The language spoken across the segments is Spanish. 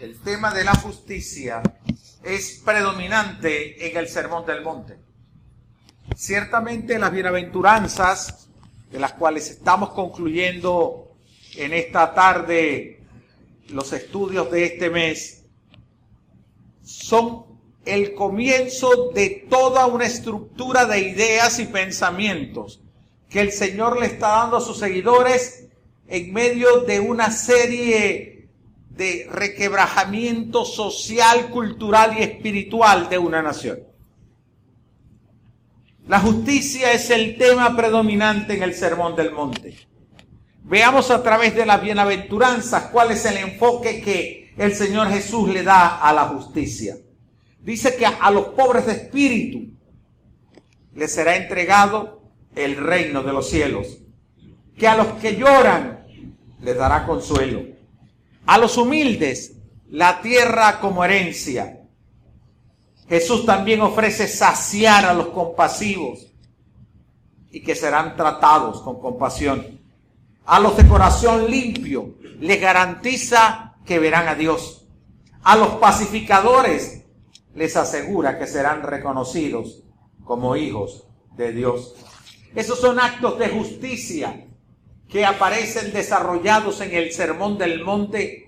el tema de la justicia es predominante en el Sermón del Monte. Ciertamente las bienaventuranzas, de las cuales estamos concluyendo en esta tarde los estudios de este mes, son el comienzo de toda una estructura de ideas y pensamientos que el Señor le está dando a sus seguidores en medio de una serie de requebrajamiento social, cultural y espiritual de una nación. La justicia es el tema predominante en el Sermón del Monte. Veamos a través de las bienaventuranzas cuál es el enfoque que el Señor Jesús le da a la justicia. Dice que a los pobres de espíritu les será entregado el reino de los cielos. Que a los que lloran les dará consuelo a los humildes la tierra como herencia. Jesús también ofrece saciar a los compasivos y que serán tratados con compasión. A los de corazón limpio les garantiza que verán a Dios. A los pacificadores les asegura que serán reconocidos como hijos de Dios. Esos son actos de justicia que aparecen desarrollados en el Sermón del Monte,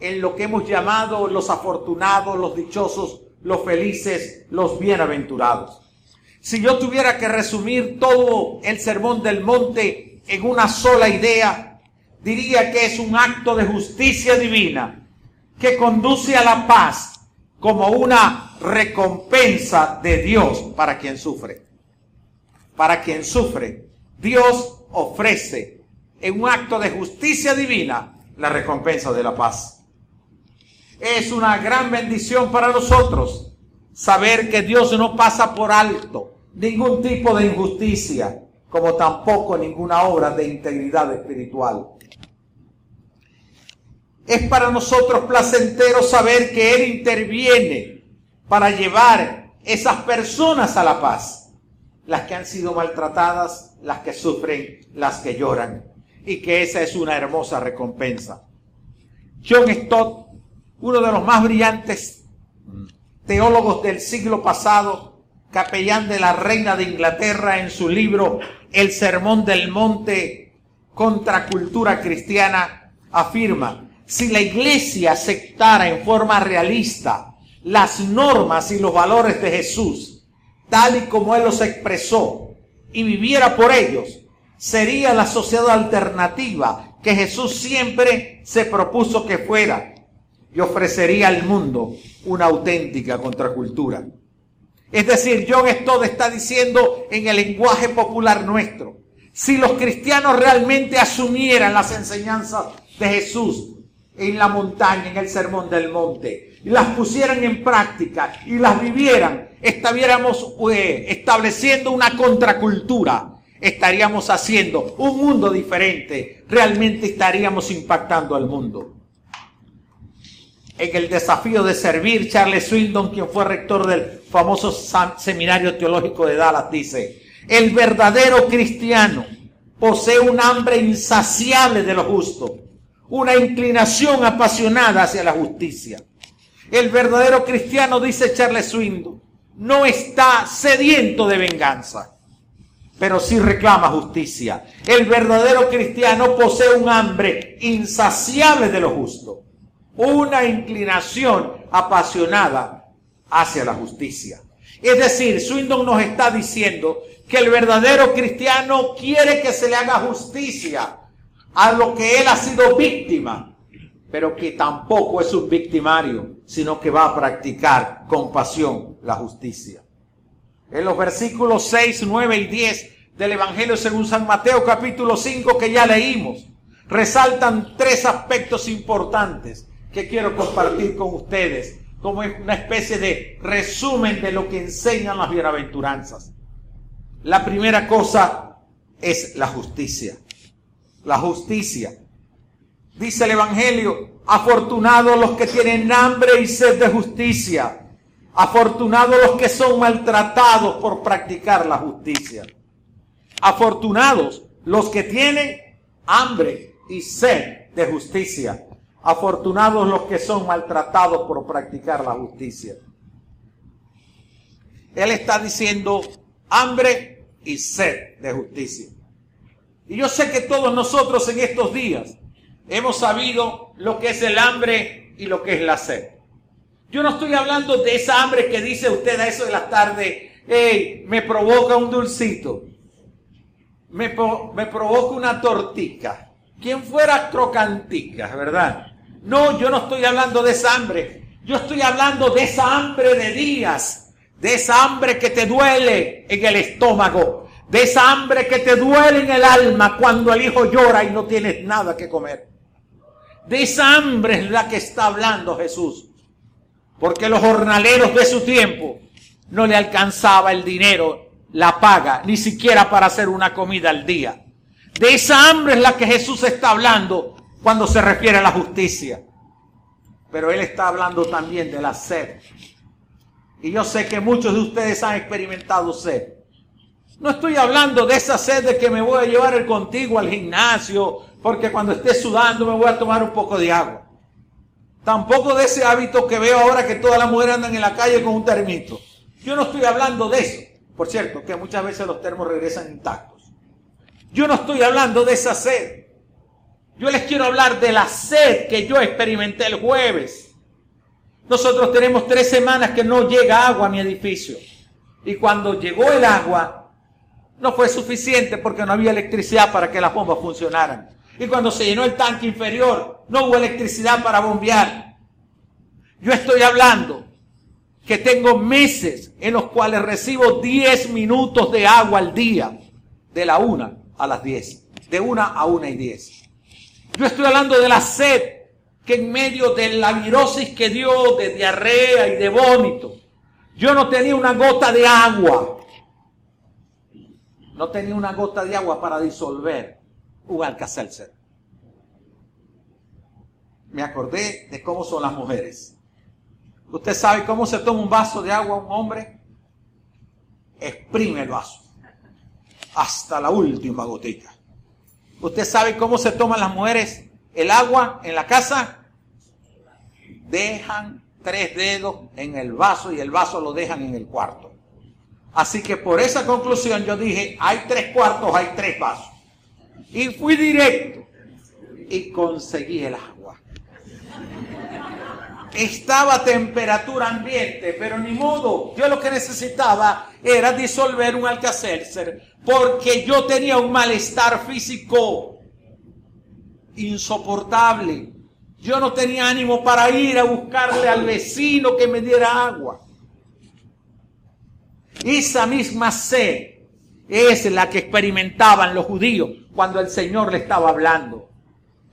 en lo que hemos llamado los afortunados, los dichosos, los felices, los bienaventurados. Si yo tuviera que resumir todo el Sermón del Monte en una sola idea, diría que es un acto de justicia divina que conduce a la paz como una recompensa de Dios para quien sufre. Para quien sufre, Dios ofrece en un acto de justicia divina, la recompensa de la paz. Es una gran bendición para nosotros saber que Dios no pasa por alto ningún tipo de injusticia, como tampoco ninguna obra de integridad espiritual. Es para nosotros placentero saber que Él interviene para llevar esas personas a la paz, las que han sido maltratadas, las que sufren, las que lloran y que esa es una hermosa recompensa. John Stott, uno de los más brillantes teólogos del siglo pasado, capellán de la reina de Inglaterra en su libro El Sermón del Monte contra cultura cristiana, afirma, si la iglesia aceptara en forma realista las normas y los valores de Jesús, tal y como Él los expresó, y viviera por ellos, sería la sociedad alternativa que Jesús siempre se propuso que fuera y ofrecería al mundo una auténtica contracultura. Es decir, John Stott está diciendo en el lenguaje popular nuestro, si los cristianos realmente asumieran las enseñanzas de Jesús en la montaña, en el sermón del monte, y las pusieran en práctica y las vivieran, estaríamos eh, estableciendo una contracultura estaríamos haciendo un mundo diferente, realmente estaríamos impactando al mundo. En el desafío de servir, Charles Swindon, quien fue rector del famoso seminario teológico de Dallas, dice, el verdadero cristiano posee un hambre insaciable de lo justo, una inclinación apasionada hacia la justicia. El verdadero cristiano, dice Charles Swindon, no está sediento de venganza pero sí reclama justicia. El verdadero cristiano posee un hambre insaciable de lo justo, una inclinación apasionada hacia la justicia. Es decir, Swindon nos está diciendo que el verdadero cristiano quiere que se le haga justicia a lo que él ha sido víctima, pero que tampoco es un victimario, sino que va a practicar con pasión la justicia. En los versículos 6, 9 y 10 del Evangelio según San Mateo capítulo 5 que ya leímos, resaltan tres aspectos importantes que quiero compartir con ustedes como una especie de resumen de lo que enseñan las bienaventuranzas. La primera cosa es la justicia. La justicia. Dice el Evangelio, afortunados los que tienen hambre y sed de justicia Afortunados los que son maltratados por practicar la justicia. Afortunados los que tienen hambre y sed de justicia. Afortunados los que son maltratados por practicar la justicia. Él está diciendo hambre y sed de justicia. Y yo sé que todos nosotros en estos días hemos sabido lo que es el hambre y lo que es la sed. Yo no estoy hablando de esa hambre que dice usted a eso de la tarde, hey, me provoca un dulcito, me, me provoca una tortica. Quien fuera crocantica, ¿verdad? No, yo no estoy hablando de esa hambre. Yo estoy hablando de esa hambre de días, de esa hambre que te duele en el estómago, de esa hambre que te duele en el alma cuando el hijo llora y no tienes nada que comer. De esa hambre es la que está hablando Jesús. Porque los jornaleros de su tiempo no le alcanzaba el dinero, la paga, ni siquiera para hacer una comida al día. De esa hambre es la que Jesús está hablando cuando se refiere a la justicia. Pero Él está hablando también de la sed. Y yo sé que muchos de ustedes han experimentado sed. No estoy hablando de esa sed de que me voy a llevar el contigo al gimnasio, porque cuando esté sudando me voy a tomar un poco de agua. Tampoco de ese hábito que veo ahora que todas las mujeres andan en la calle con un termito. Yo no estoy hablando de eso. Por cierto, que muchas veces los termos regresan intactos. Yo no estoy hablando de esa sed. Yo les quiero hablar de la sed que yo experimenté el jueves. Nosotros tenemos tres semanas que no llega agua a mi edificio. Y cuando llegó el agua, no fue suficiente porque no había electricidad para que las bombas funcionaran. Y cuando se llenó el tanque inferior, no hubo electricidad para bombear. Yo estoy hablando que tengo meses en los cuales recibo 10 minutos de agua al día, de la una a las 10, de una a una y 10. Yo estoy hablando de la sed que en medio de la virosis que dio, de diarrea y de vómito, yo no tenía una gota de agua no tenía una gota de agua para disolver un alcacelser. Me acordé de cómo son las mujeres. ¿Usted sabe cómo se toma un vaso de agua un hombre? Exprime el vaso hasta la última gotita. ¿Usted sabe cómo se toman las mujeres el agua en la casa? Dejan tres dedos en el vaso y el vaso lo dejan en el cuarto. Así que por esa conclusión yo dije, hay tres cuartos, hay tres vasos. Y fui directo y conseguí el agua. Estaba a temperatura ambiente, pero ni modo. Yo lo que necesitaba era disolver un alcacelser porque yo tenía un malestar físico insoportable. Yo no tenía ánimo para ir a buscarle al vecino que me diera agua. Esa misma sed es la que experimentaban los judíos cuando el Señor le estaba hablando.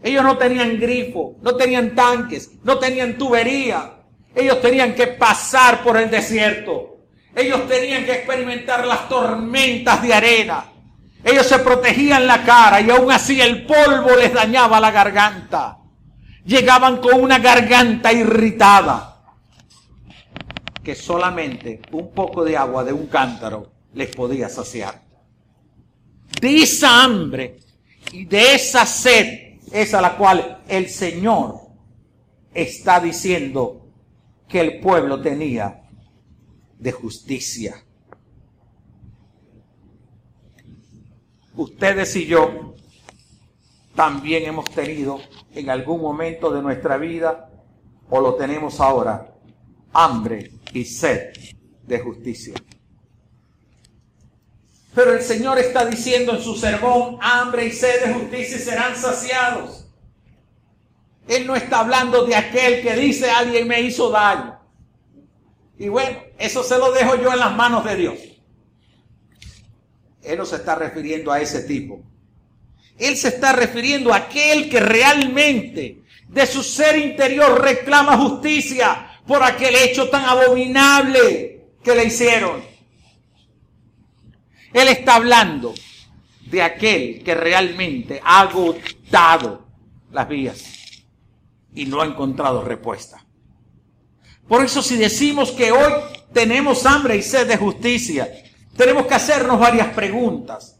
Ellos no tenían grifo, no tenían tanques, no tenían tubería. Ellos tenían que pasar por el desierto. Ellos tenían que experimentar las tormentas de arena. Ellos se protegían la cara y aún así el polvo les dañaba la garganta. Llegaban con una garganta irritada que solamente un poco de agua de un cántaro les podía saciar. De esa hambre y de esa sed es a la cual el Señor está diciendo que el pueblo tenía de justicia. Ustedes y yo también hemos tenido en algún momento de nuestra vida, o lo tenemos ahora, hambre y sed de justicia. Pero el Señor está diciendo en su sermón, hambre y sed de justicia serán saciados. Él no está hablando de aquel que dice alguien me hizo daño. Y bueno, eso se lo dejo yo en las manos de Dios. Él no se está refiriendo a ese tipo. Él se está refiriendo a aquel que realmente de su ser interior reclama justicia, por aquel hecho tan abominable que le hicieron. Él está hablando de aquel que realmente ha agotado las vías y no ha encontrado respuesta. Por eso si decimos que hoy tenemos hambre y sed de justicia, tenemos que hacernos varias preguntas.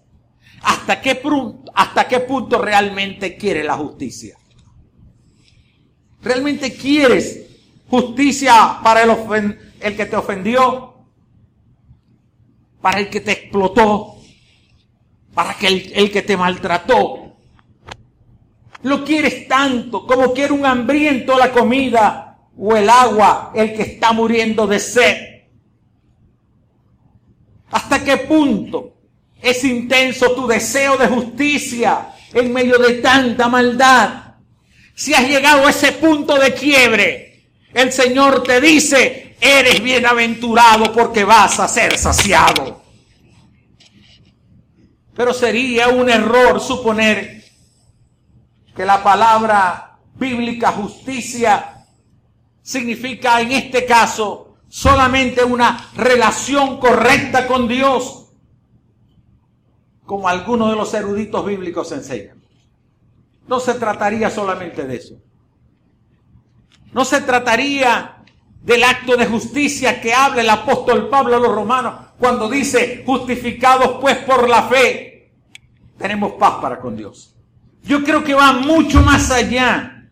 ¿Hasta qué, punto realmente quiere la justicia? ¿Realmente quieres justicia para el, el que te ofendió? ¿Para el que te explotó? ¿Para que el, el que te maltrató? Lo quieres tanto como quiere un hambriento la comida o el agua, el que está muriendo de sed. ¿Hasta qué punto es intenso tu deseo de justicia en medio de tanta maldad? Si has llegado a ese punto de quiebre, el Señor te dice, eres bienaventurado porque vas a ser saciado. Pero sería un error suponer que la palabra bíblica justicia significa en este caso solamente una relación correcta con Dios, como algunos de los eruditos bíblicos enseñan. No se trataría solamente de eso. No se trataría del acto de justicia que habla el apóstol Pablo a los romanos cuando dice, justificados pues por la fe, tenemos paz para con Dios. Yo creo que va mucho más allá.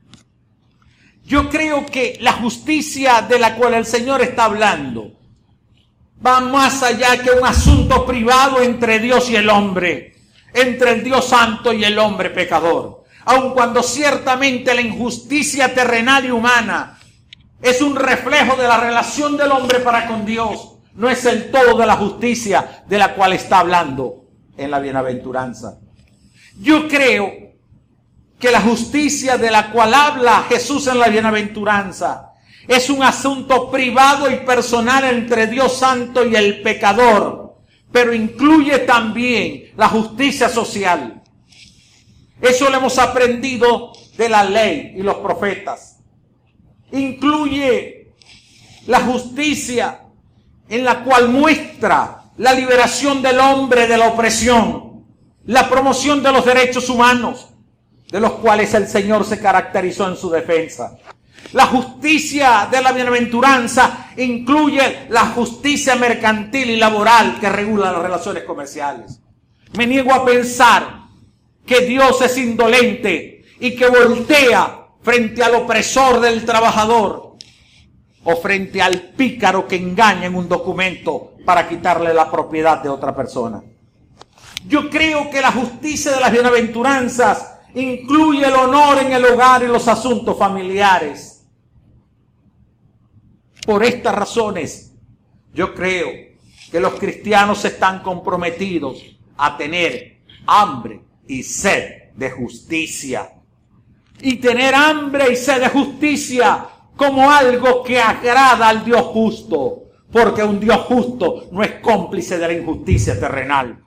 Yo creo que la justicia de la cual el Señor está hablando va más allá que un asunto privado entre Dios y el hombre, entre el Dios santo y el hombre pecador. Aun cuando ciertamente la injusticia terrenal y humana es un reflejo de la relación del hombre para con Dios, no es el todo de la justicia de la cual está hablando en la bienaventuranza. Yo creo que la justicia de la cual habla Jesús en la bienaventuranza es un asunto privado y personal entre Dios Santo y el pecador, pero incluye también la justicia social. Eso lo hemos aprendido de la ley y los profetas. Incluye la justicia en la cual muestra la liberación del hombre de la opresión, la promoción de los derechos humanos, de los cuales el Señor se caracterizó en su defensa. La justicia de la bienaventuranza incluye la justicia mercantil y laboral que regula las relaciones comerciales. Me niego a pensar que Dios es indolente y que voltea frente al opresor del trabajador o frente al pícaro que engaña en un documento para quitarle la propiedad de otra persona. Yo creo que la justicia de las bienaventuranzas incluye el honor en el hogar y los asuntos familiares. Por estas razones, yo creo que los cristianos están comprometidos a tener hambre y sed de justicia. Y tener hambre y sed de justicia como algo que agrada al Dios justo, porque un Dios justo no es cómplice de la injusticia terrenal.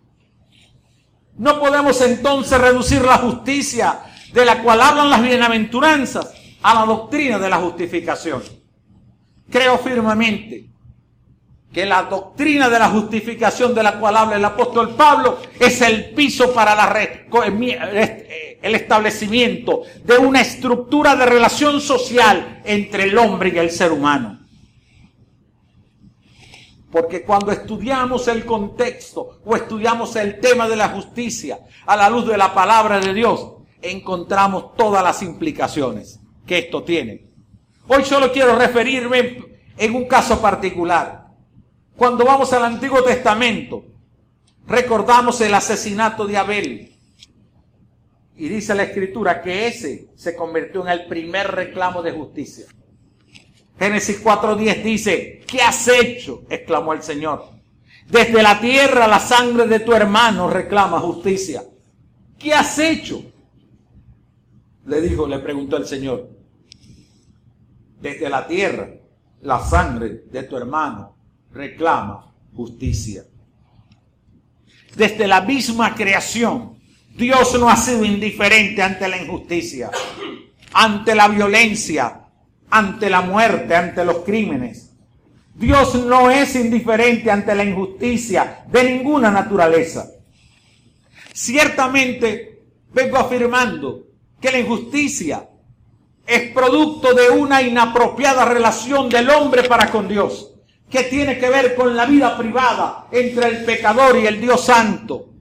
No podemos entonces reducir la justicia de la cual hablan las bienaventuranzas a la doctrina de la justificación. Creo firmemente que la doctrina de la justificación de la cual habla el apóstol Pablo es el piso para la eh, el establecimiento de una estructura de relación social entre el hombre y el ser humano. Porque cuando estudiamos el contexto o estudiamos el tema de la justicia a la luz de la palabra de Dios, encontramos todas las implicaciones que esto tiene. Hoy solo quiero referirme en un caso particular. Cuando vamos al Antiguo Testamento, recordamos el asesinato de Abel. Y dice la Escritura que ese se convirtió en el primer reclamo de justicia. Génesis 4.10 dice, ¿qué has hecho? exclamó el Señor. Desde la tierra la sangre de tu hermano reclama justicia. ¿Qué has hecho? Le dijo, le preguntó el Señor. Desde la tierra la sangre de tu hermano reclama justicia. Desde la misma creación, Dios no ha sido indiferente ante la injusticia, ante la violencia, ante la muerte, ante los crímenes. Dios no es indiferente ante la injusticia de ninguna naturaleza. Ciertamente vengo afirmando que la injusticia es producto de una inapropiada relación del hombre para con Dios, que tiene que ver con la vida privada entre el pecador y el Dios santo,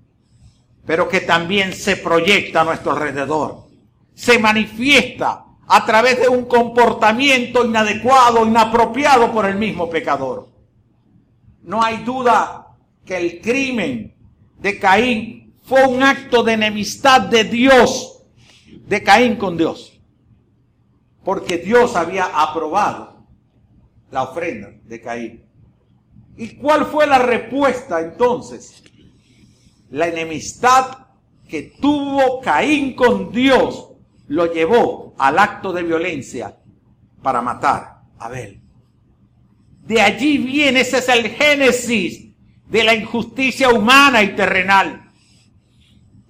pero que también se proyecta a nuestro alrededor, se manifiesta a través de un comportamiento inadecuado, inapropiado por el mismo pecador. No hay duda que el crimen de Caín fue un acto de enemistad de Dios, de Caín con Dios, porque Dios había aprobado la ofrenda de Caín. ¿Y cuál fue la respuesta entonces? La enemistad que tuvo Caín con Dios lo llevó al acto de violencia para matar a Abel. De allí viene, ese es el génesis de la injusticia humana y terrenal.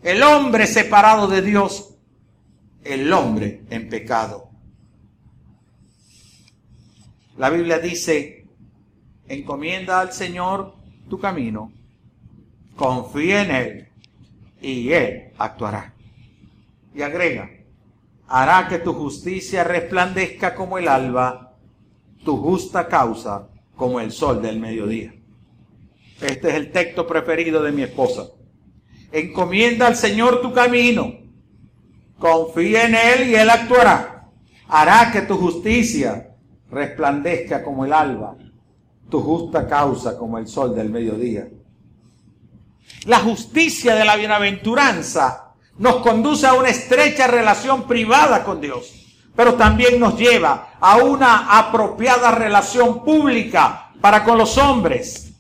El hombre separado de Dios, el hombre en pecado. La Biblia dice, encomienda al Señor tu camino, confía en Él y Él actuará. Y agrega, hará que tu justicia resplandezca como el alba, tu justa causa como el sol del mediodía. Este es el texto preferido de mi esposa. Encomienda al Señor tu camino, confía en Él y Él actuará. Hará que tu justicia resplandezca como el alba, tu justa causa como el sol del mediodía. La justicia de la bienaventuranza nos conduce a una estrecha relación privada con Dios, pero también nos lleva a una apropiada relación pública para con los hombres.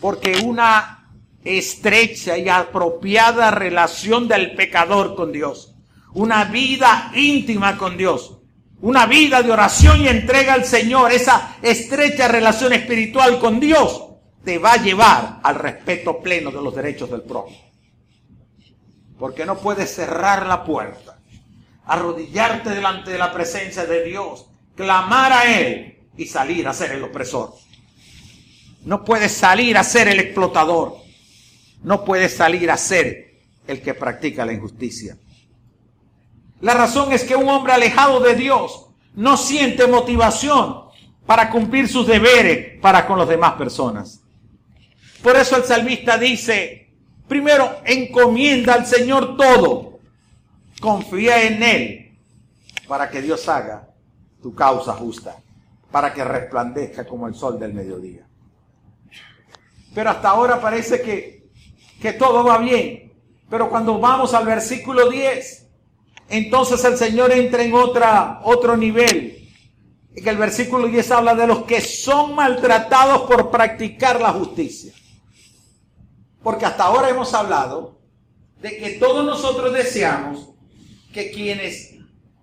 Porque una estrecha y apropiada relación del pecador con Dios, una vida íntima con Dios, una vida de oración y entrega al Señor, esa estrecha relación espiritual con Dios, te va a llevar al respeto pleno de los derechos del prójimo. Porque no puedes cerrar la puerta, arrodillarte delante de la presencia de Dios, clamar a Él y salir a ser el opresor. No puedes salir a ser el explotador. No puedes salir a ser el que practica la injusticia. La razón es que un hombre alejado de Dios no siente motivación para cumplir sus deberes para con las demás personas. Por eso el salmista dice, Primero, encomienda al Señor todo. Confía en Él para que Dios haga tu causa justa, para que resplandezca como el sol del mediodía. Pero hasta ahora parece que, que todo va bien. Pero cuando vamos al versículo 10, entonces el Señor entra en otra, otro nivel. Que el versículo 10 habla de los que son maltratados por practicar la justicia. Porque hasta ahora hemos hablado de que todos nosotros deseamos que quienes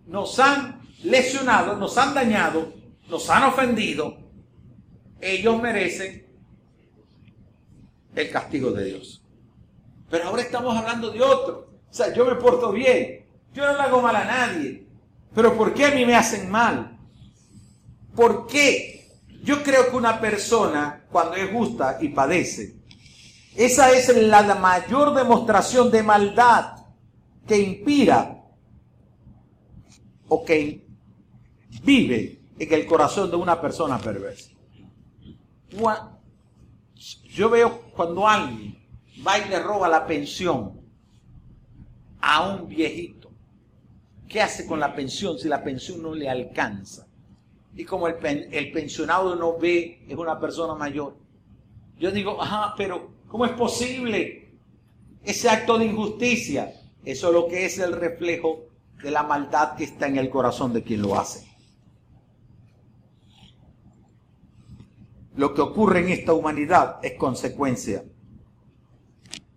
nos han lesionado, nos han dañado, nos han ofendido, ellos merecen el castigo de Dios. Pero ahora estamos hablando de otro. O sea, yo me porto bien, yo no le hago mal a nadie. Pero ¿por qué a mí me hacen mal? ¿Por qué? Yo creo que una persona, cuando es justa y padece, esa es la mayor demostración de maldad que inspira o que vive en el corazón de una persona perversa. Yo veo cuando alguien va y le roba la pensión a un viejito. ¿Qué hace con la pensión si la pensión no le alcanza? Y como el, el pensionado no ve, es una persona mayor. Yo digo, ajá, pero ¿Cómo es posible ese acto de injusticia? Eso es lo que es el reflejo de la maldad que está en el corazón de quien lo hace. Lo que ocurre en esta humanidad es consecuencia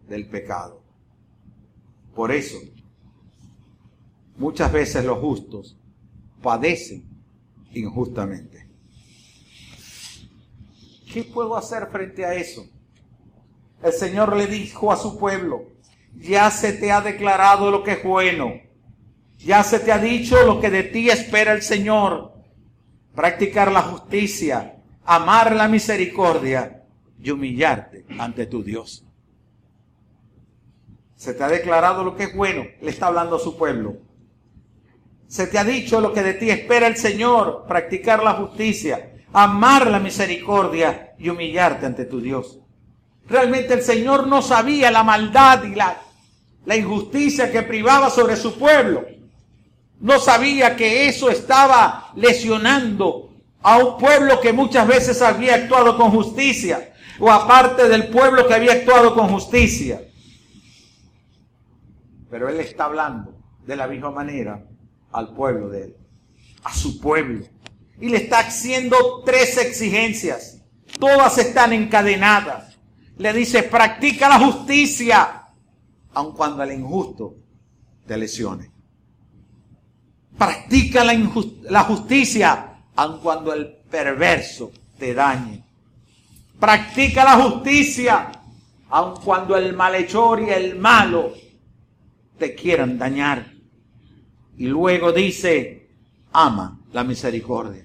del pecado. Por eso, muchas veces los justos padecen injustamente. ¿Qué puedo hacer frente a eso? El Señor le dijo a su pueblo, ya se te ha declarado lo que es bueno, ya se te ha dicho lo que de ti espera el Señor, practicar la justicia, amar la misericordia y humillarte ante tu Dios. Se te ha declarado lo que es bueno, le está hablando a su pueblo. Se te ha dicho lo que de ti espera el Señor, practicar la justicia, amar la misericordia y humillarte ante tu Dios. Realmente el Señor no sabía la maldad y la, injusticia que privaba sobre su pueblo. No sabía que eso estaba lesionando a un pueblo que muchas veces había actuado con justicia, o aparte del pueblo que había actuado con justicia. Pero él está hablando de la misma manera al pueblo de él, a su pueblo. Y le está haciendo tres exigencias. Todas están encadenadas. Le dice, practica la justicia, aun cuando el injusto te lesione. Practica la, la justicia, aun cuando el perverso te dañe. Practica la justicia, aun cuando el malhechor y el malo te quieran dañar. Y luego dice, ama la misericordia.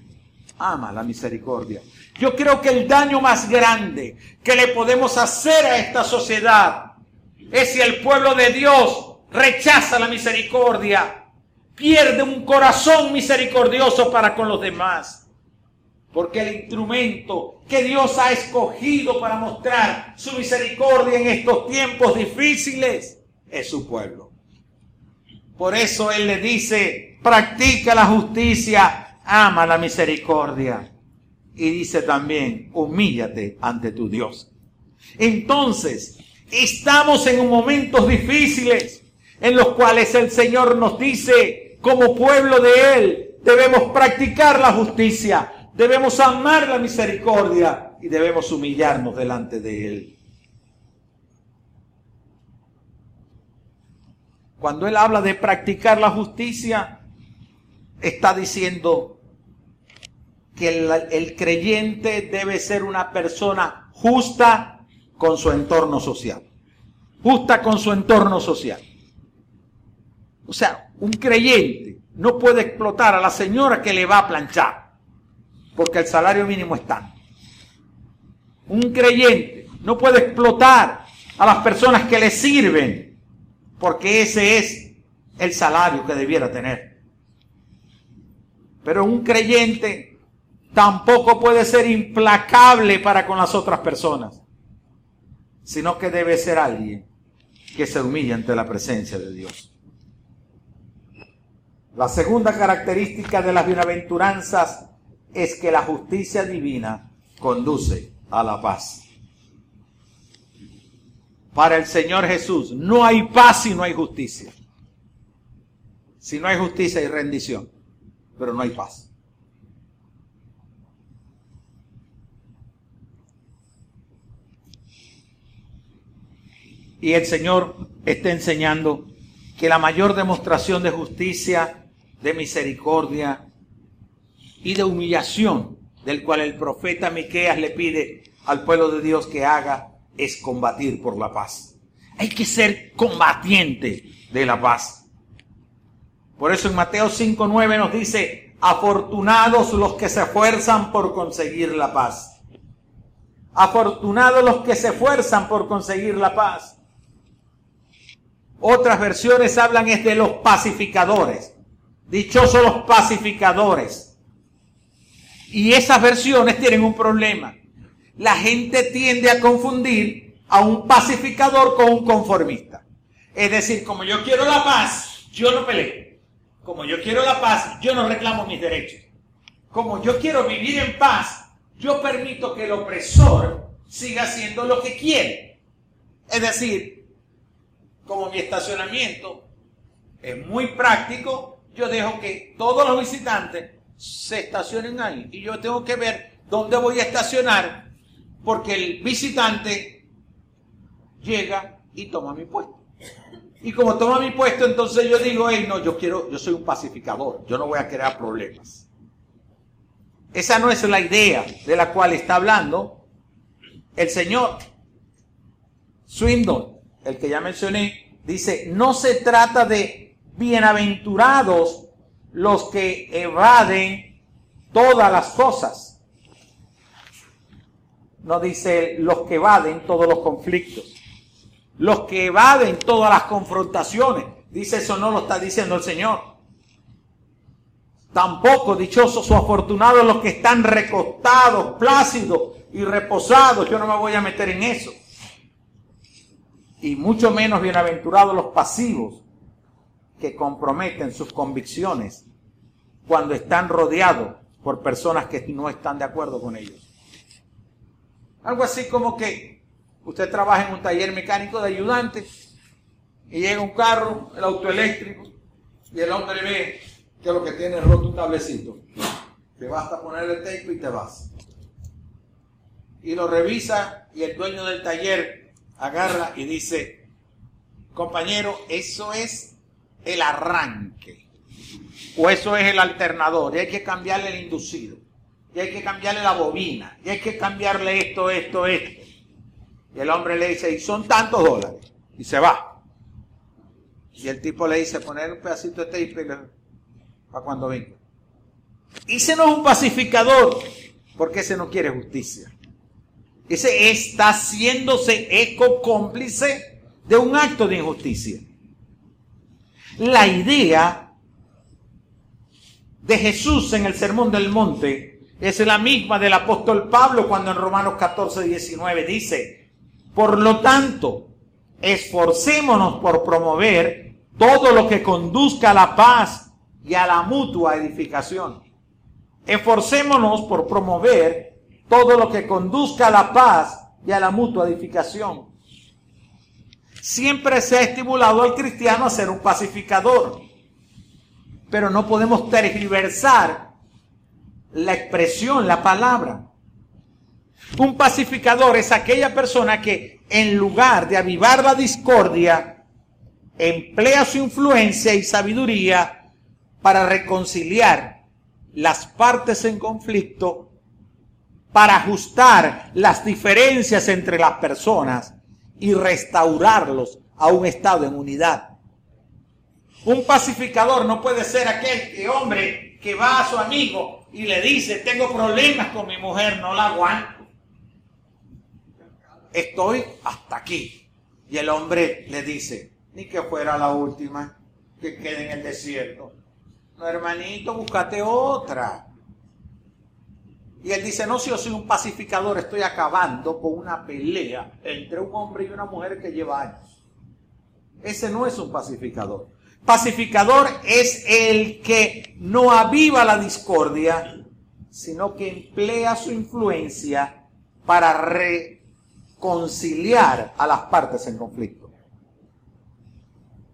Ama la misericordia. Yo creo que el daño más grande que le podemos hacer a esta sociedad es si el pueblo de Dios rechaza la misericordia, pierde un corazón misericordioso para con los demás. Porque el instrumento que Dios ha escogido para mostrar su misericordia en estos tiempos difíciles es su pueblo. Por eso Él le dice, practica la justicia, ama la misericordia. Y dice también, humíllate ante tu Dios. Entonces, estamos en momentos difíciles en los cuales el Señor nos dice, como pueblo de Él, debemos practicar la justicia, debemos amar la misericordia y debemos humillarnos delante de Él. Cuando Él habla de practicar la justicia, está diciendo que el, creyente debe ser una persona justa con su entorno social. Justa con su entorno social. O sea, un creyente no puede explotar a la señora que le va a planchar, porque el salario mínimo está. Un creyente no puede explotar a las personas que le sirven, porque ese es el salario que debiera tener. Pero un creyente tampoco puede ser implacable para con las otras personas, sino que debe ser alguien que se humilla ante la presencia de Dios. La segunda característica de las bienaventuranzas es que la justicia divina conduce a la paz. Para el Señor Jesús no hay paz si no hay justicia. Si no hay justicia hay rendición, pero no hay paz. Y el Señor está enseñando que la mayor demostración de justicia de misericordia y de humillación del cual el profeta Miqueas le pide al pueblo de Dios que haga es combatir por la paz. Hay que ser combatiente de la paz. Por eso en Mateo 5:9 nos dice, afortunados los que se esfuerzan por conseguir la paz. Afortunados los que se esfuerzan por conseguir la paz. Otras versiones hablan es de los pacificadores. Dichosos los pacificadores. Y esas versiones tienen un problema. La gente tiende a confundir a un pacificador con un conformista. Es decir, como yo quiero la paz, yo no peleo. Como yo quiero la paz, yo no reclamo mis derechos. Como yo quiero vivir en paz, yo permito que el opresor siga haciendo lo que quiere. Es decir, como mi estacionamiento es muy práctico, yo dejo que todos los visitantes se estacionen ahí y yo tengo que ver dónde voy a estacionar porque el visitante llega y toma mi puesto. Y como toma mi puesto, entonces yo digo, hey, no, yo quiero, yo soy un pacificador, yo no voy a crear problemas. Esa no es la idea de la cual está hablando el Señor. Swindon, el que ya mencioné, dice, no se trata de bienaventurados los que evaden todas las cosas. No dice los que evaden todos los conflictos. Los que evaden todas las confrontaciones. Dice eso no lo está diciendo el Señor. Tampoco dichosos o afortunados los que están recostados, plácidos y reposados. Yo no me voy a meter en eso. Y mucho menos bienaventurados los pasivos que comprometen sus convicciones cuando están rodeados por personas que no están de acuerdo con ellos. Algo así como que usted trabaja en un taller mecánico de ayudante y llega un carro, el auto eléctrico, y el hombre ve que lo que tiene es roto un tablecito. Te basta ponerle tape y te vas. Y lo revisa y el dueño del taller agarra y dice, compañero, eso es el arranque. O eso es el alternador. Y hay que cambiarle el inducido. Y hay que cambiarle la bobina. Y hay que cambiarle esto, esto, esto. Y el hombre le dice, y son tantos dólares. Y se va. Y el tipo le dice, poner un pedacito de tape para cuando venga. Ese no es un pacificador, porque ese no quiere justicia. Ese está haciéndose eco cómplice de un acto de injusticia. La idea de Jesús en el Sermón del Monte es la misma del apóstol Pablo cuando en Romanos 14, 19 dice, por lo tanto, esforcémonos por promover todo lo que conduzca a la paz y a la mutua edificación. Esforcémonos por promover todo lo que conduzca a la paz y a la mutua edificación. Siempre se ha estimulado al cristiano a ser un pacificador, pero no podemos tergiversar la expresión, la palabra. Un pacificador es aquella persona que en lugar de avivar la discordia, emplea su influencia y sabiduría para reconciliar las partes en conflicto, para ajustar las diferencias entre las personas y restaurarlos a un estado en unidad. Un pacificador no puede ser aquel hombre que va a su amigo y le dice, tengo problemas con mi mujer, no la aguanto. Estoy hasta aquí. Y el hombre le dice, ni que fuera la última, que quede en el desierto. No, hermanito, búscate otra. Y él dice, no, si yo soy un pacificador, estoy acabando con una pelea entre un hombre y una mujer que lleva años. Ese no es un pacificador. Pacificador es el que no aviva la discordia, sino que emplea su influencia para reconciliar a las partes en conflicto.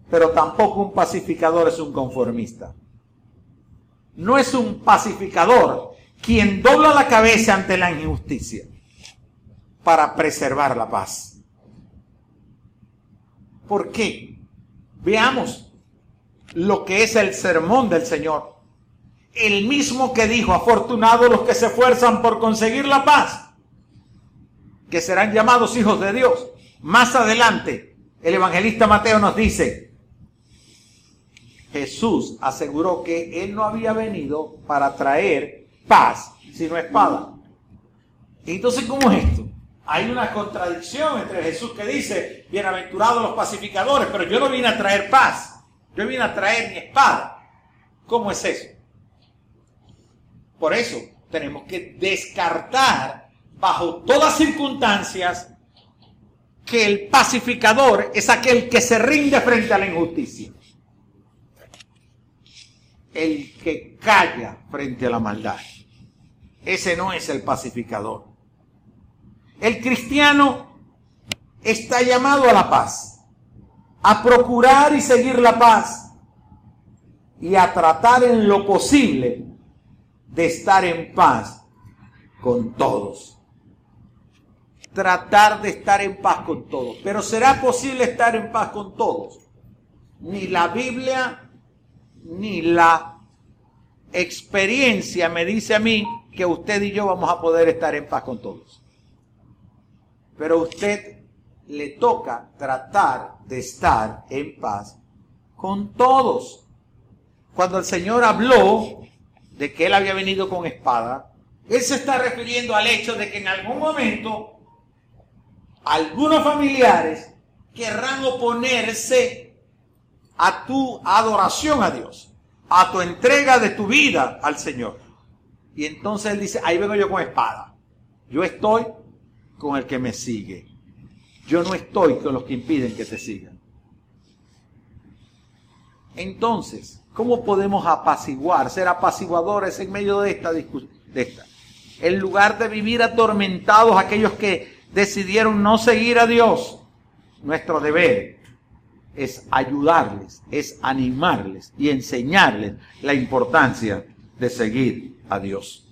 Pero tampoco un pacificador es un conformista. No es un pacificador quien dobla la cabeza ante la injusticia para preservar la paz. ¿Por qué? Veamos lo que es el sermón del Señor. El mismo que dijo, afortunados los que se esfuerzan por conseguir la paz, que serán llamados hijos de Dios. Más adelante, el evangelista Mateo nos dice, Jesús aseguró que él no había venido para traer paz, sino espada. Entonces, ¿cómo es esto? Hay una contradicción entre Jesús que dice, bienaventurados los pacificadores, pero yo no vine a traer paz, yo vine a traer mi espada. ¿Cómo es eso? Por eso tenemos que descartar bajo todas circunstancias que el pacificador es aquel que se rinde frente a la injusticia. El que calla frente a la maldad. Ese no es el pacificador. El cristiano está llamado a la paz, a procurar y seguir la paz y a tratar en lo posible de estar en paz con todos. Tratar de estar en paz con todos. Pero ¿será posible estar en paz con todos? Ni la Biblia ni la experiencia me dice a mí que usted y yo vamos a poder estar en paz con todos. Pero a usted le toca tratar de estar en paz con todos. Cuando el Señor habló de que Él había venido con espada, Él se está refiriendo al hecho de que en algún momento algunos familiares querrán oponerse a tu adoración a Dios, a tu entrega de tu vida al Señor. Y entonces él dice, ahí vengo yo con espada. Yo estoy con el que me sigue. Yo no estoy con los que impiden que te sigan. Entonces, ¿cómo podemos apaciguar, ser apaciguadores en medio de esta discusión? En lugar de vivir atormentados aquellos que decidieron no seguir a Dios, nuestro deber es ayudarles, es animarles y enseñarles la importancia de seguir a Dios.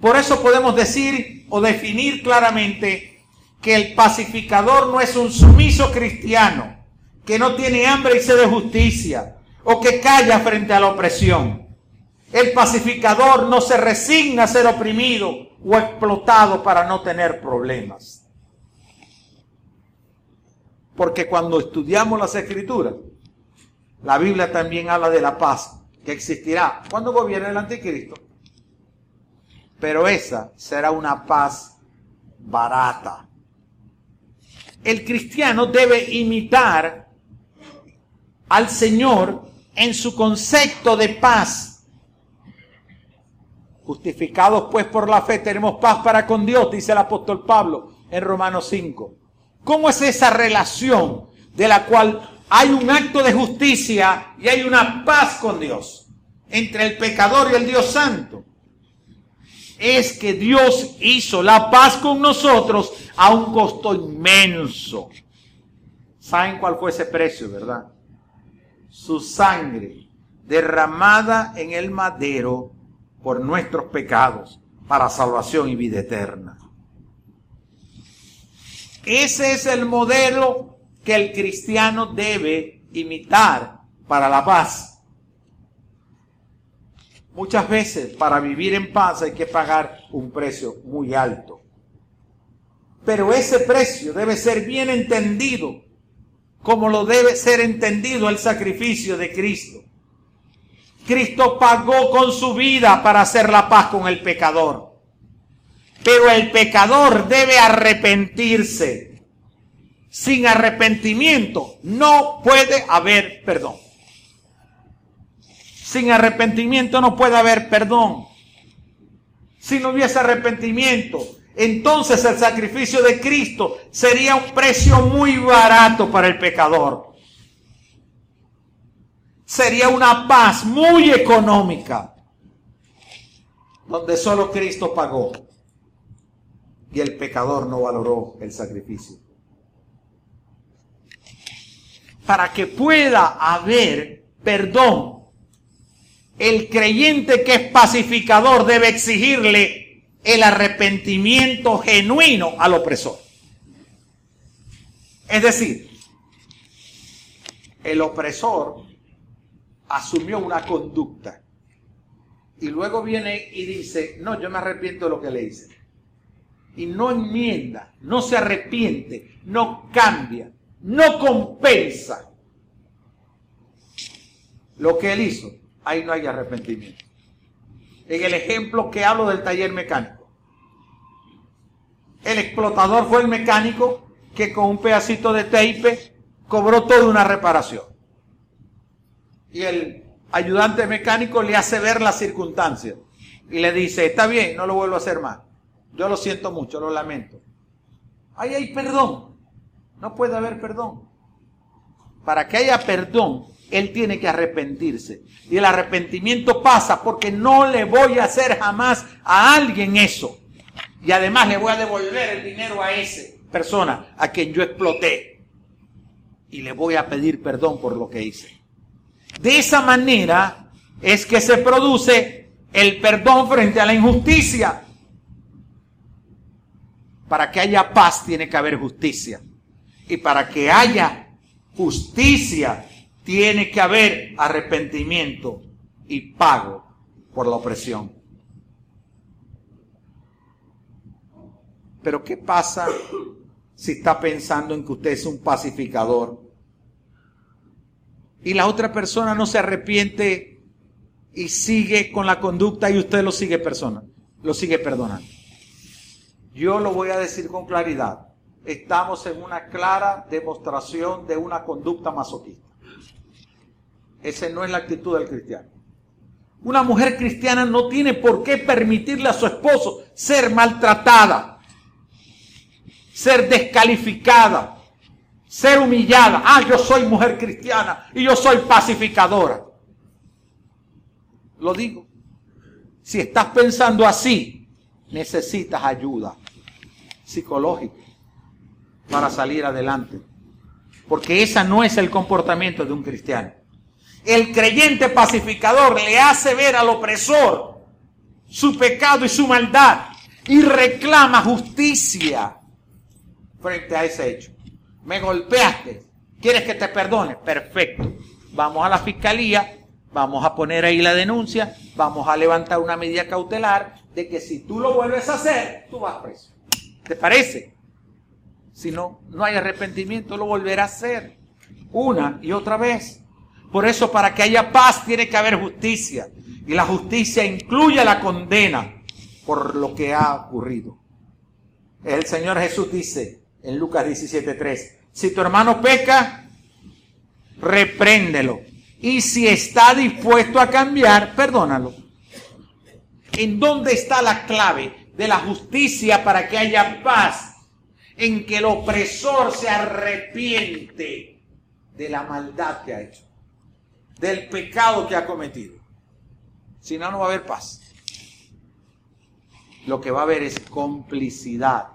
Por eso podemos decir o definir claramente que el pacificador no es un sumiso cristiano, que no tiene hambre y sed de justicia, o que calla frente a la opresión. El pacificador no se resigna a ser oprimido o explotado para no tener problemas. Porque cuando estudiamos las escrituras, la Biblia también habla de la paz que existirá cuando gobierne el anticristo pero esa será una paz barata. El cristiano debe imitar al Señor en su concepto de paz. Justificados pues por la fe tenemos paz para con Dios, dice el apóstol Pablo en Romanos 5. ¿Cómo es esa relación de la cual hay un acto de justicia y hay una paz con Dios entre el pecador y el Dios santo? es que Dios hizo la paz con nosotros a un costo inmenso. ¿Saben cuál fue ese precio, verdad? Su sangre derramada en el madero por nuestros pecados para salvación y vida eterna. Ese es el modelo que el cristiano debe imitar para la paz. Muchas veces para vivir en paz hay que pagar un precio muy alto. Pero ese precio debe ser bien entendido, como lo debe ser entendido el sacrificio de Cristo. Cristo pagó con su vida para hacer la paz con el pecador. Pero el pecador debe arrepentirse. Sin arrepentimiento no puede haber perdón. Sin arrepentimiento no puede haber perdón. Si no hubiese arrepentimiento, entonces el sacrificio de Cristo sería un precio muy barato para el pecador. Sería una paz muy económica, donde solo Cristo pagó y el pecador no valoró el sacrificio. Para que pueda haber perdón el creyente que es pacificador debe exigirle el arrepentimiento genuino al opresor. Es decir, el opresor asumió una conducta y luego viene y dice, no, yo me arrepiento de lo que le hice. Y no enmienda, no se arrepiente, no cambia, no compensa lo que él hizo ahí no hay arrepentimiento. En el ejemplo que hablo del taller mecánico. El explotador fue el mecánico que con un pedacito de tape cobró toda una reparación. Y el ayudante mecánico le hace ver las circunstancias y le dice, está bien, no lo vuelvo a hacer más. Yo lo siento mucho, lo lamento. Ahí hay perdón. No puede haber perdón. Para que haya perdón, él tiene que arrepentirse. Y el arrepentimiento pasa porque no le voy a hacer jamás a alguien eso. Y además le voy a devolver el dinero a esa persona a quien yo exploté. Y le voy a pedir perdón por lo que hice. De esa manera es que se produce el perdón frente a la injusticia. Para que haya paz tiene que haber justicia. Y para que haya justicia tiene que haber arrepentimiento y pago por la opresión. Pero ¿qué pasa si está pensando en que usted es un pacificador y la otra persona no se arrepiente y sigue con la conducta y usted lo sigue persona, lo sigue perdonando? Yo lo voy a decir con claridad. Estamos en una clara demostración de una conducta masoquista. Esa no es la actitud del cristiano. Una mujer cristiana no tiene por qué permitirle a su esposo ser maltratada, ser descalificada, ser humillada. Ah, yo soy mujer cristiana y yo soy pacificadora. Lo digo. Si estás pensando así, necesitas ayuda psicológica para salir adelante. Porque ese no es el comportamiento de un cristiano. El creyente pacificador le hace ver al opresor su pecado y su maldad y reclama justicia frente a ese hecho. Me golpeaste, ¿quieres que te perdone? Perfecto. Vamos a la fiscalía, vamos a poner ahí la denuncia, vamos a levantar una medida cautelar de que si tú lo vuelves a hacer, tú vas preso. ¿Te parece? Si no, no hay arrepentimiento, lo volverá a hacer una y otra vez. Por eso, para que haya paz, tiene que haber justicia. Y la justicia incluye la condena por lo que ha ocurrido. El Señor Jesús dice en Lucas 17:3, si tu hermano peca, repréndelo. Y si está dispuesto a cambiar, perdónalo. ¿En dónde está la clave de la justicia para que haya paz? en que el opresor se arrepiente de la maldad que ha hecho, del pecado que ha cometido. Si no, no va a haber paz. Lo que va a haber es complicidad.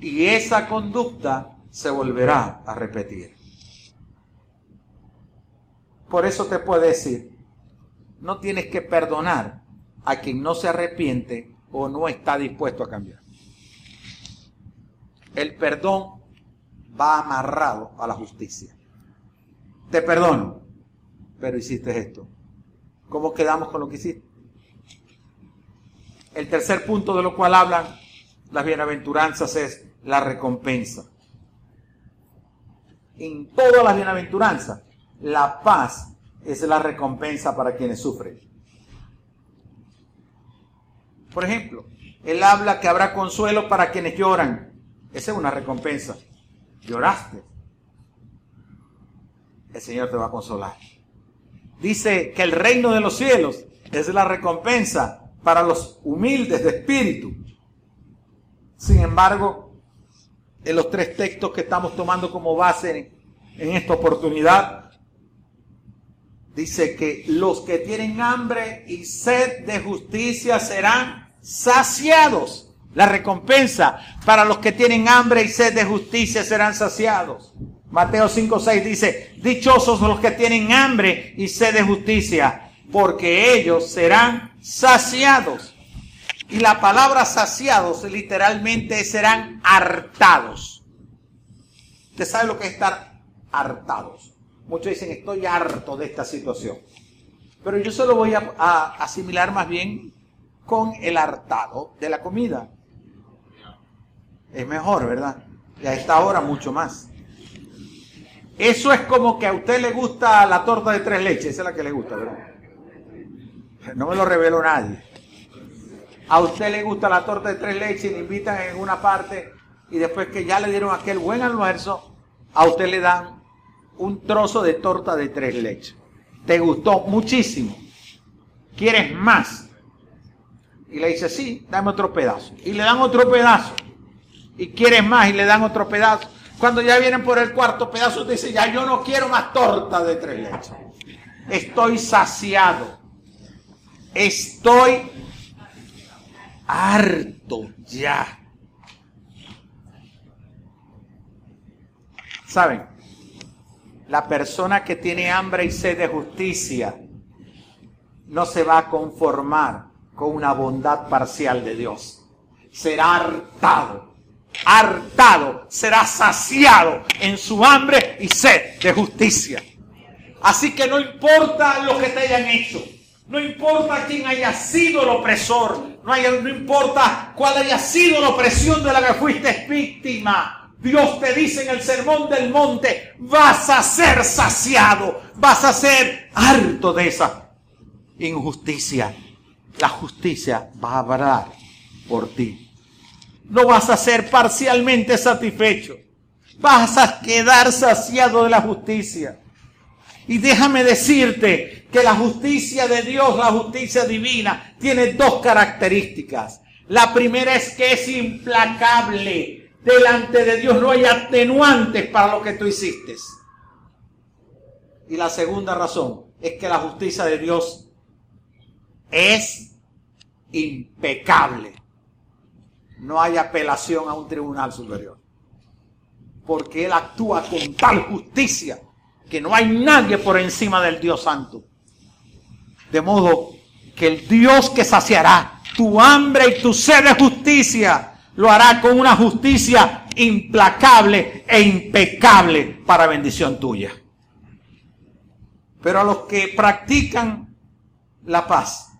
Y esa conducta se volverá a repetir. Por eso te puedo decir, no tienes que perdonar a quien no se arrepiente o no está dispuesto a cambiar el perdón va amarrado a la justicia. Te perdono, pero hiciste esto. ¿Cómo quedamos con lo que hiciste? El tercer punto de lo cual hablan las bienaventuranzas es la recompensa. En todas las bienaventuranzas, la paz es la recompensa para quienes sufren. Por ejemplo, él habla que habrá consuelo para quienes lloran esa es una recompensa. Lloraste. El Señor te va a consolar. Dice que el reino de los cielos es la recompensa para los humildes de espíritu. Sin embargo, en los tres textos que estamos tomando como base en, esta oportunidad, dice que los que tienen hambre y sed de justicia serán saciados. La recompensa para los que tienen hambre y sed de justicia serán saciados. Mateo 5:6 dice, dichosos los que tienen hambre y sed de justicia, porque ellos serán saciados. Y la palabra saciados literalmente serán hartados. ¿Usted sabe lo que es estar hartados? Muchos dicen, estoy harto de esta situación. Pero yo se lo voy a asimilar más bien con el hartado de la comida es mejor, ¿verdad? Y a esta hora mucho más. Eso es como que a usted le gusta la torta de tres leches, esa es la que le gusta, ¿verdad? No me lo reveló nadie. A usted le gusta la torta de tres leches y le invitan en una parte y después que ya le dieron aquel buen almuerzo, a usted le dan un trozo de torta de tres leches. Te gustó muchísimo. ¿Quieres más? Y le dice, sí, dame otro pedazo. Y le dan otro pedazo y quieren más y le dan otro pedazo. Cuando ya vienen por el cuarto pedazo, dice, ya yo no quiero más torta de tres leches. Estoy saciado. Estoy harto ya. ¿Saben? La persona que tiene hambre y sed de justicia no se va a conformar con una bondad parcial de Dios. Será hartado hartado, será saciado en su hambre y sed de justicia. Así que no importa lo que te hayan hecho, no importa quién haya sido el opresor, no, importa cuál haya sido la opresión de la que fuiste víctima. Dios te dice en el sermón del monte, vas a ser saciado, vas a ser harto de esa injusticia. La justicia va a hablar por ti no vas a ser parcialmente satisfecho. Vas a quedar saciado de la justicia. Y déjame decirte que la justicia de Dios, la justicia divina, tiene dos características. La primera es que es implacable. delante de Dios no hay atenuantes para lo que tú hiciste. Y la segunda razón es que la justicia de Dios es impecable. No hay apelación a un tribunal superior. Porque Él actúa con tal justicia que no hay nadie por encima del Dios Santo. De modo que el Dios que saciará tu hambre y tu sed de justicia lo hará con una justicia implacable e impecable para bendición tuya. Pero a los que practican la paz,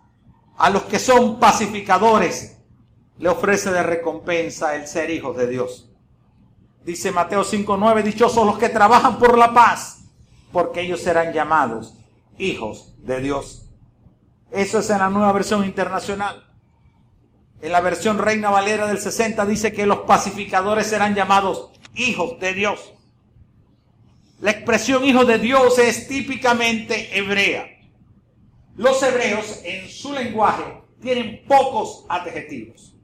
a los que son pacificadores, le ofrece de recompensa el ser hijos de Dios. Dice Mateo 5:9, dichosos los que trabajan por la paz, porque ellos serán llamados hijos de Dios. Eso es en la nueva versión internacional. En la versión Reina Valera del 60 dice que los pacificadores serán llamados hijos de Dios. La expresión hijo de Dios es típicamente hebrea. Los hebreos en su lenguaje tienen pocos adjetivos.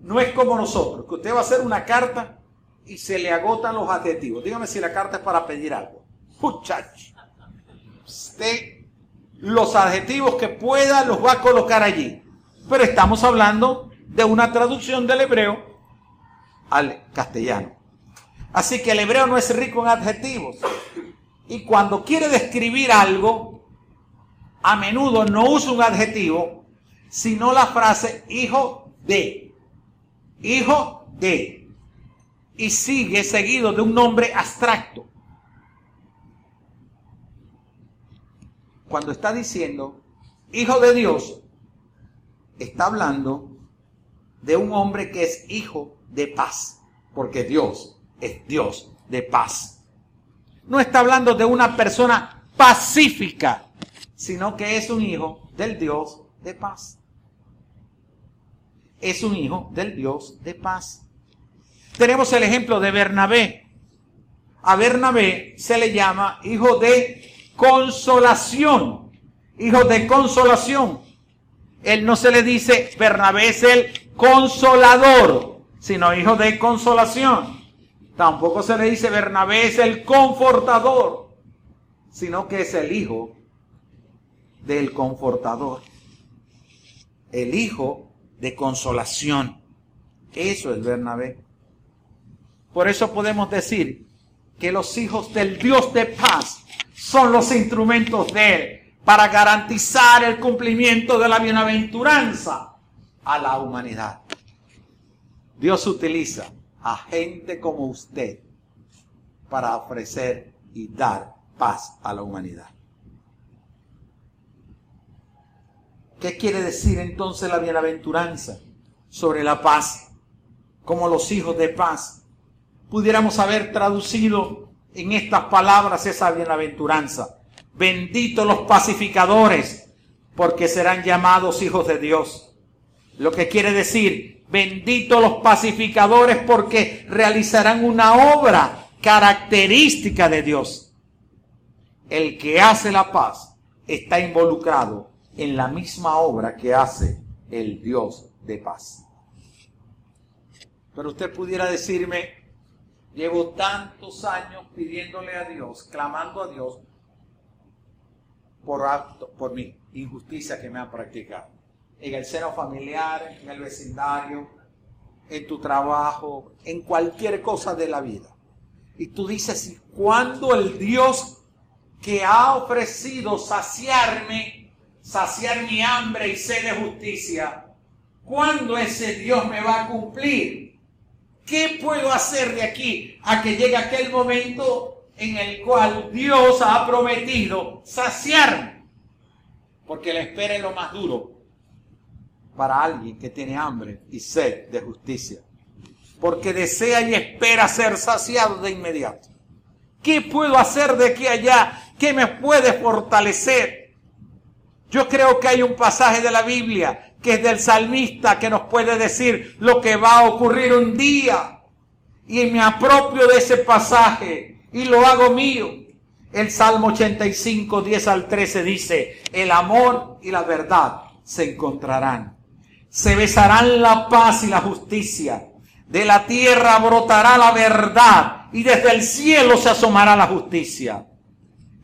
No es como nosotros, que usted va a hacer una carta y se le agotan los adjetivos. Dígame si la carta es para pedir algo. Muchacho. Los adjetivos que pueda los va a colocar allí. Pero estamos hablando de una traducción del hebreo al castellano. Así que el hebreo no es rico en adjetivos. Y cuando quiere describir algo, a menudo no usa un adjetivo, sino la frase hijo de. Hijo de. Y sigue seguido de un nombre abstracto. Cuando está diciendo hijo de Dios, está hablando de un hombre que es hijo de paz, porque Dios es Dios de paz. No está hablando de una persona pacífica, sino que es un hijo del Dios de paz. Es un hijo del Dios de paz. Tenemos el ejemplo de Bernabé. A Bernabé se le llama hijo de consolación. Hijo de consolación. Él no se le dice Bernabé es el consolador, sino hijo de consolación. Tampoco se le dice Bernabé es el confortador, sino que es el hijo del confortador. El hijo de consolación. Eso es Bernabé. Por eso podemos decir que los hijos del Dios de paz son los instrumentos de Él para garantizar el cumplimiento de la bienaventuranza a la humanidad. Dios utiliza a gente como usted para ofrecer y dar paz a la humanidad. ¿Qué quiere decir entonces la bienaventuranza sobre la paz? Como los hijos de paz. Pudiéramos haber traducido en estas palabras esa bienaventuranza. Benditos los pacificadores, porque serán llamados hijos de Dios. Lo que quiere decir, Benditos los pacificadores porque realizarán una obra característica de Dios. El que hace la paz está involucrado en la misma obra que hace el Dios de paz. Pero usted pudiera decirme, llevo tantos años pidiéndole a Dios, clamando a Dios por, acto, por mi injusticia que me han practicado en el seno familiar, en el vecindario, en tu trabajo, en cualquier cosa de la vida. Y tú dices, ¿cuándo el Dios que ha ofrecido saciarme, saciar mi hambre y sed de justicia, ¿cuándo ese Dios me va a cumplir? ¿Qué puedo hacer de aquí a que llegue aquel momento en el cual Dios ha prometido saciarme? Porque le espera lo más duro, para alguien que tiene hambre y sed de justicia, porque desea y espera ser saciado de inmediato. ¿Qué puedo hacer de aquí allá? ¿Qué me puede fortalecer? Yo creo que hay un pasaje de la Biblia que es del salmista que nos puede decir lo que va a ocurrir un día. Y me apropio de ese pasaje y lo hago mío. El Salmo 85, 10 al 13 dice, el amor y la verdad se encontrarán se besarán la paz y la justicia. De la tierra brotará la verdad y desde el cielo se asomará la justicia.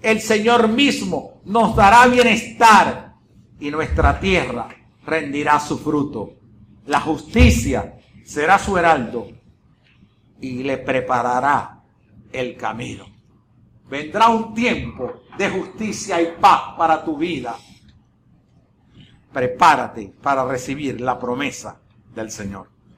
El Señor mismo nos dará bienestar y nuestra tierra rendirá su fruto. La justicia será su heraldo y le preparará el camino. Vendrá un tiempo de justicia y paz para tu vida. Prepárate para recibir la promesa del Señor.